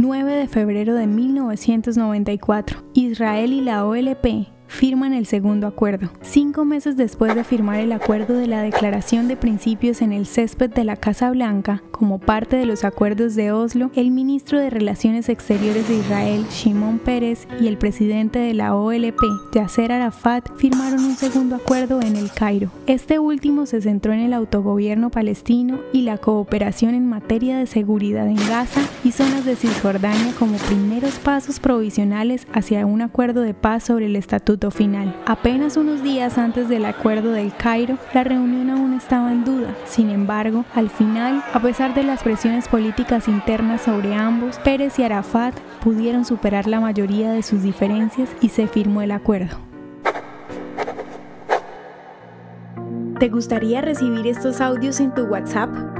9 de febrero de 1994. Israel y la OLP firman el segundo acuerdo. Cinco meses después de firmar el acuerdo de la Declaración de Principios en el césped de la Casa Blanca, como parte de los acuerdos de Oslo, el ministro de Relaciones Exteriores de Israel, Shimon Peres, y el presidente de la OLP, Yasser Arafat, firmaron un segundo acuerdo en el Cairo. Este último se centró en el autogobierno palestino y la cooperación en materia de seguridad en Gaza y zonas de Cisjordania como primeros pasos provisionales hacia un acuerdo de paz sobre el estatuto final. Apenas unos días antes del acuerdo del Cairo, la reunión aún estaba en duda. Sin embargo, al final, a pesar de las presiones políticas internas sobre ambos, Pérez y Arafat pudieron superar la mayoría de sus diferencias y se firmó el acuerdo. ¿Te gustaría recibir estos audios en tu WhatsApp?